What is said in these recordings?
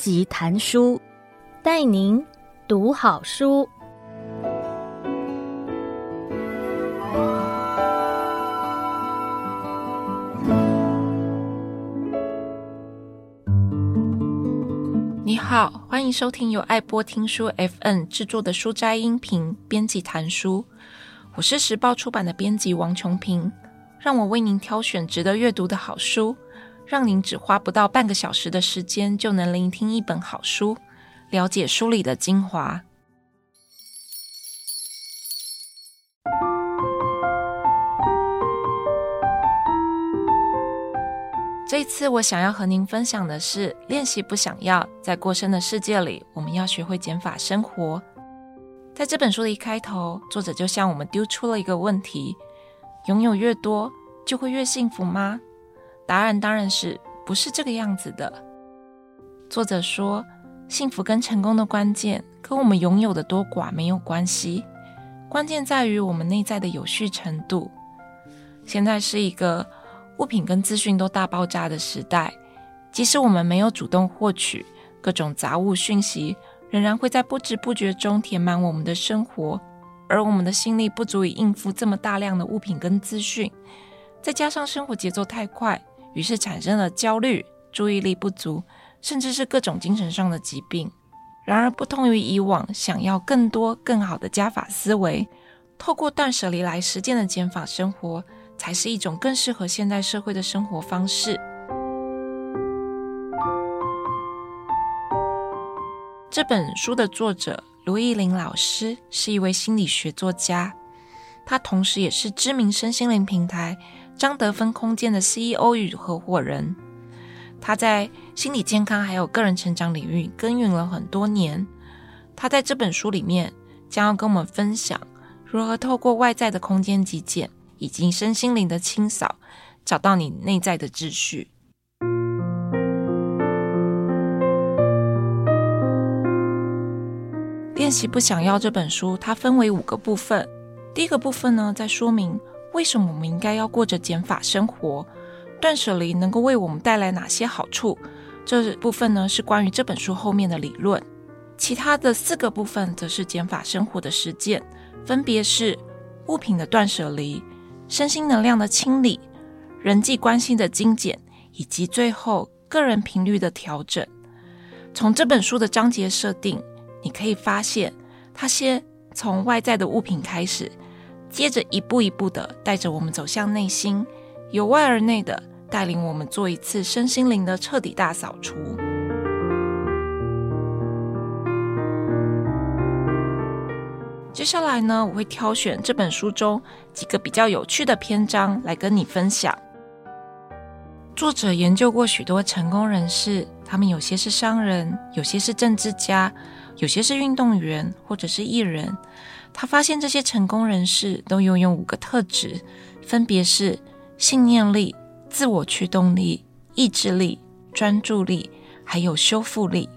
辑谈书，带您读好书。你好，欢迎收听由爱播听书 FN 制作的书斋音频编辑谈书。我是时报出版的编辑王琼平，让我为您挑选值得阅读的好书。让您只花不到半个小时的时间就能聆听一本好书，了解书里的精华。这一次我想要和您分享的是：练习不想要，在过剩的世界里，我们要学会减法生活。在这本书的一开头，作者就向我们丢出了一个问题：拥有越多，就会越幸福吗？答案当然是不是这个样子的。作者说，幸福跟成功的关键跟我们拥有的多寡没有关系，关键在于我们内在的有序程度。现在是一个物品跟资讯都大爆炸的时代，即使我们没有主动获取各种杂物讯息，仍然会在不知不觉中填满我们的生活，而我们的心力不足以应付这么大量的物品跟资讯，再加上生活节奏太快。于是产生了焦虑、注意力不足，甚至是各种精神上的疾病。然而，不同于以往想要更多、更好的加法思维，透过断舍离来实践的减法生活，才是一种更适合现代社会的生活方式。这本书的作者卢奕霖老师是一位心理学作家，他同时也是知名身心灵平台。张德芬空间的 CEO 与合伙人，他在心理健康还有个人成长领域耕耘了很多年。他在这本书里面将要跟我们分享如何透过外在的空间极简以及身心灵的清扫，找到你内在的秩序。练习不想要这本书，它分为五个部分。第一个部分呢，在说明。为什么我们应该要过着减法生活？断舍离能够为我们带来哪些好处？这部分呢，是关于这本书后面的理论。其他的四个部分则是减法生活的实践，分别是物品的断舍离、身心能量的清理、人际关系的精简，以及最后个人频率的调整。从这本书的章节设定，你可以发现，它先从外在的物品开始。接着一步一步的带着我们走向内心，由外而内的带领我们做一次身心灵的彻底大扫除。接下来呢，我会挑选这本书中几个比较有趣的篇章来跟你分享。作者研究过许多成功人士，他们有些是商人，有些是政治家，有些是运动员，或者是艺人。他发现这些成功人士都拥有五个特质，分别是信念力、自我驱动力、意志力、专注力，还有修复力。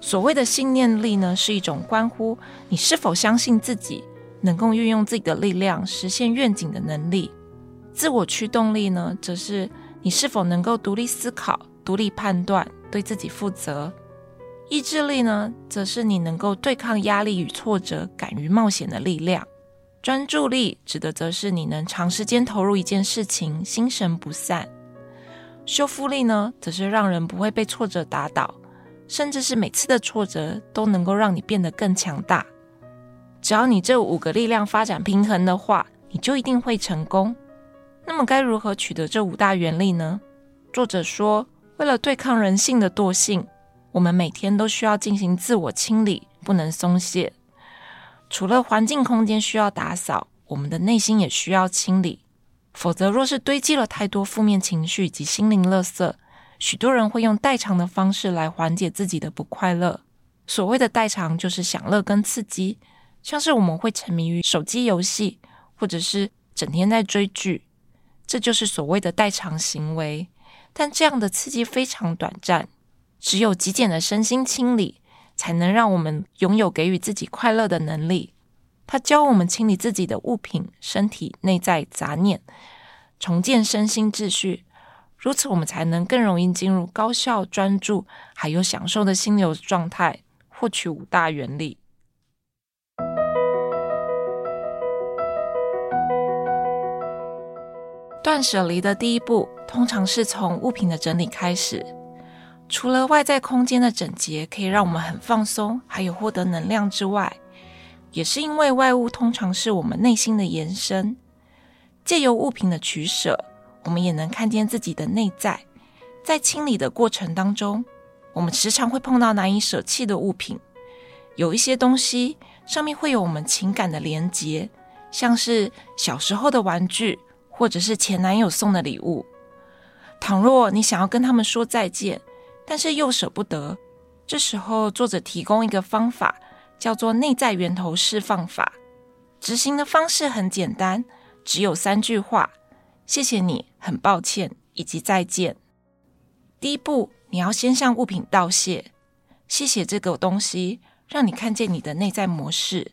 所谓的信念力呢，是一种关乎你是否相信自己能够运用自己的力量实现愿景的能力；自我驱动力呢，则是你是否能够独立思考、独立判断、对自己负责。意志力呢，则是你能够对抗压力与挫折、敢于冒险的力量；专注力指的则是你能长时间投入一件事情，心神不散；修复力呢，则是让人不会被挫折打倒，甚至是每次的挫折都能够让你变得更强大。只要你这五个力量发展平衡的话，你就一定会成功。那么该如何取得这五大原力呢？作者说，为了对抗人性的惰性。我们每天都需要进行自我清理，不能松懈。除了环境空间需要打扫，我们的内心也需要清理。否则，若是堆积了太多负面情绪及心灵垃圾，许多人会用代偿的方式来缓解自己的不快乐。所谓的代偿，就是享乐跟刺激，像是我们会沉迷于手机游戏，或者是整天在追剧，这就是所谓的代偿行为。但这样的刺激非常短暂。只有极简的身心清理，才能让我们拥有给予自己快乐的能力。他教我们清理自己的物品、身体内在杂念，重建身心秩序。如此我们才能更容易进入高效、专注还有享受的心流状态，获取五大原理。断舍离的第一步，通常是从物品的整理开始。除了外在空间的整洁可以让我们很放松，还有获得能量之外，也是因为外物通常是我们内心的延伸。借由物品的取舍，我们也能看见自己的内在。在清理的过程当中，我们时常会碰到难以舍弃的物品。有一些东西上面会有我们情感的连结，像是小时候的玩具。或者是前男友送的礼物。倘若你想要跟他们说再见，但是又舍不得，这时候作者提供一个方法，叫做内在源头释放法。执行的方式很简单，只有三句话：谢谢你，很抱歉，以及再见。第一步，你要先向物品道谢，谢谢这个东西，让你看见你的内在模式。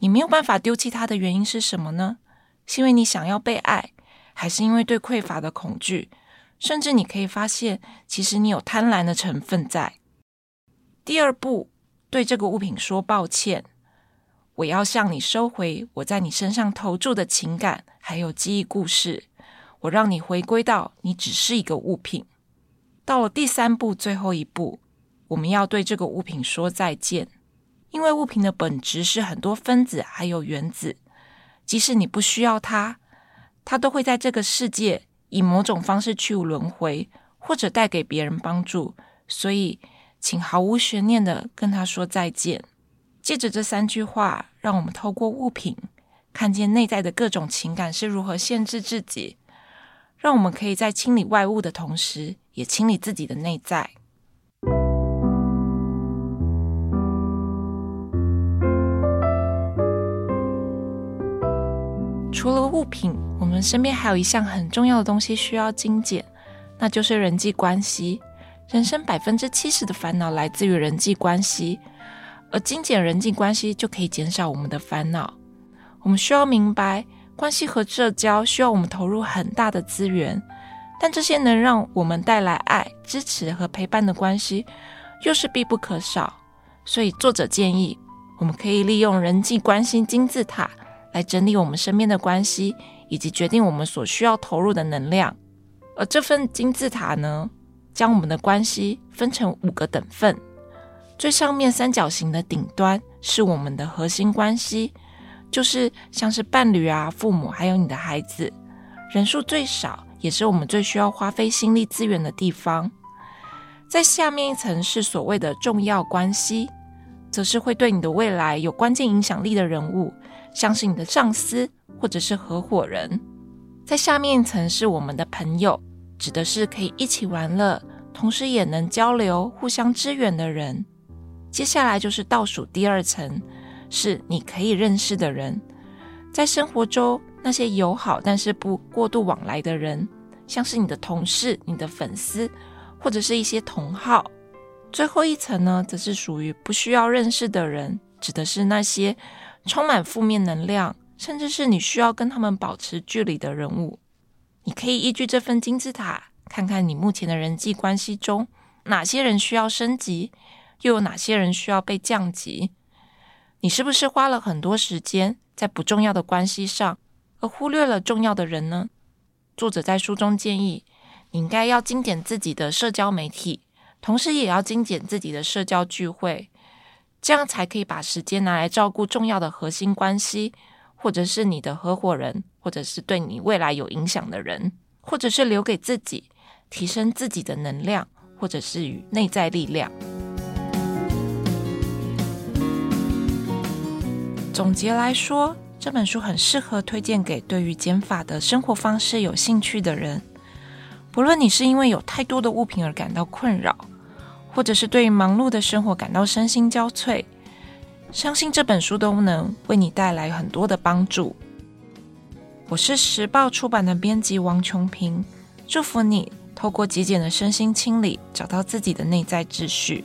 你没有办法丢弃它的原因是什么呢？是因为你想要被爱。还是因为对匮乏的恐惧，甚至你可以发现，其实你有贪婪的成分在。第二步，对这个物品说抱歉，我要向你收回我在你身上投注的情感，还有记忆故事，我让你回归到你只是一个物品。到了第三步，最后一步，我们要对这个物品说再见，因为物品的本质是很多分子还有原子，即使你不需要它。它都会在这个世界以某种方式去轮回，或者带给别人帮助。所以，请毫无悬念的跟他说再见。借着这三句话，让我们透过物品看见内在的各种情感是如何限制自己，让我们可以在清理外物的同时，也清理自己的内在。除了物品，我们身边还有一项很重要的东西需要精简，那就是人际关系。人生百分之七十的烦恼来自于人际关系，而精简人际关系就可以减少我们的烦恼。我们需要明白，关系和社交需要我们投入很大的资源，但这些能让我们带来爱、支持和陪伴的关系，又是必不可少。所以，作者建议我们可以利用人际关系金字塔。来整理我们身边的关系，以及决定我们所需要投入的能量。而这份金字塔呢，将我们的关系分成五个等份。最上面三角形的顶端是我们的核心关系，就是像是伴侣啊、父母，还有你的孩子。人数最少，也是我们最需要花费心力资源的地方。在下面一层是所谓的重要关系，则是会对你的未来有关键影响力的人物。像是你的上司或者是合伙人，在下面一层是我们的朋友，指的是可以一起玩乐，同时也能交流、互相支援的人。接下来就是倒数第二层，是你可以认识的人，在生活中那些友好但是不过度往来的人，像是你的同事、你的粉丝或者是一些同好。最后一层呢，则是属于不需要认识的人，指的是那些。充满负面能量，甚至是你需要跟他们保持距离的人物，你可以依据这份金字塔，看看你目前的人际关系中，哪些人需要升级，又有哪些人需要被降级。你是不是花了很多时间在不重要的关系上，而忽略了重要的人呢？作者在书中建议，你应该要精简自己的社交媒体，同时也要精简自己的社交聚会。这样才可以把时间拿来照顾重要的核心关系，或者是你的合伙人，或者是对你未来有影响的人，或者是留给自己提升自己的能量，或者是与内在力量。总结来说，这本书很适合推荐给对于减法的生活方式有兴趣的人，不论你是因为有太多的物品而感到困扰。或者是对于忙碌的生活感到身心交瘁，相信这本书都能为你带来很多的帮助。我是时报出版的编辑王琼平，祝福你透过极简的身心清理，找到自己的内在秩序。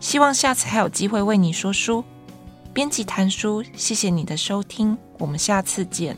希望下次还有机会为你说书。编辑谈书，谢谢你的收听，我们下次见。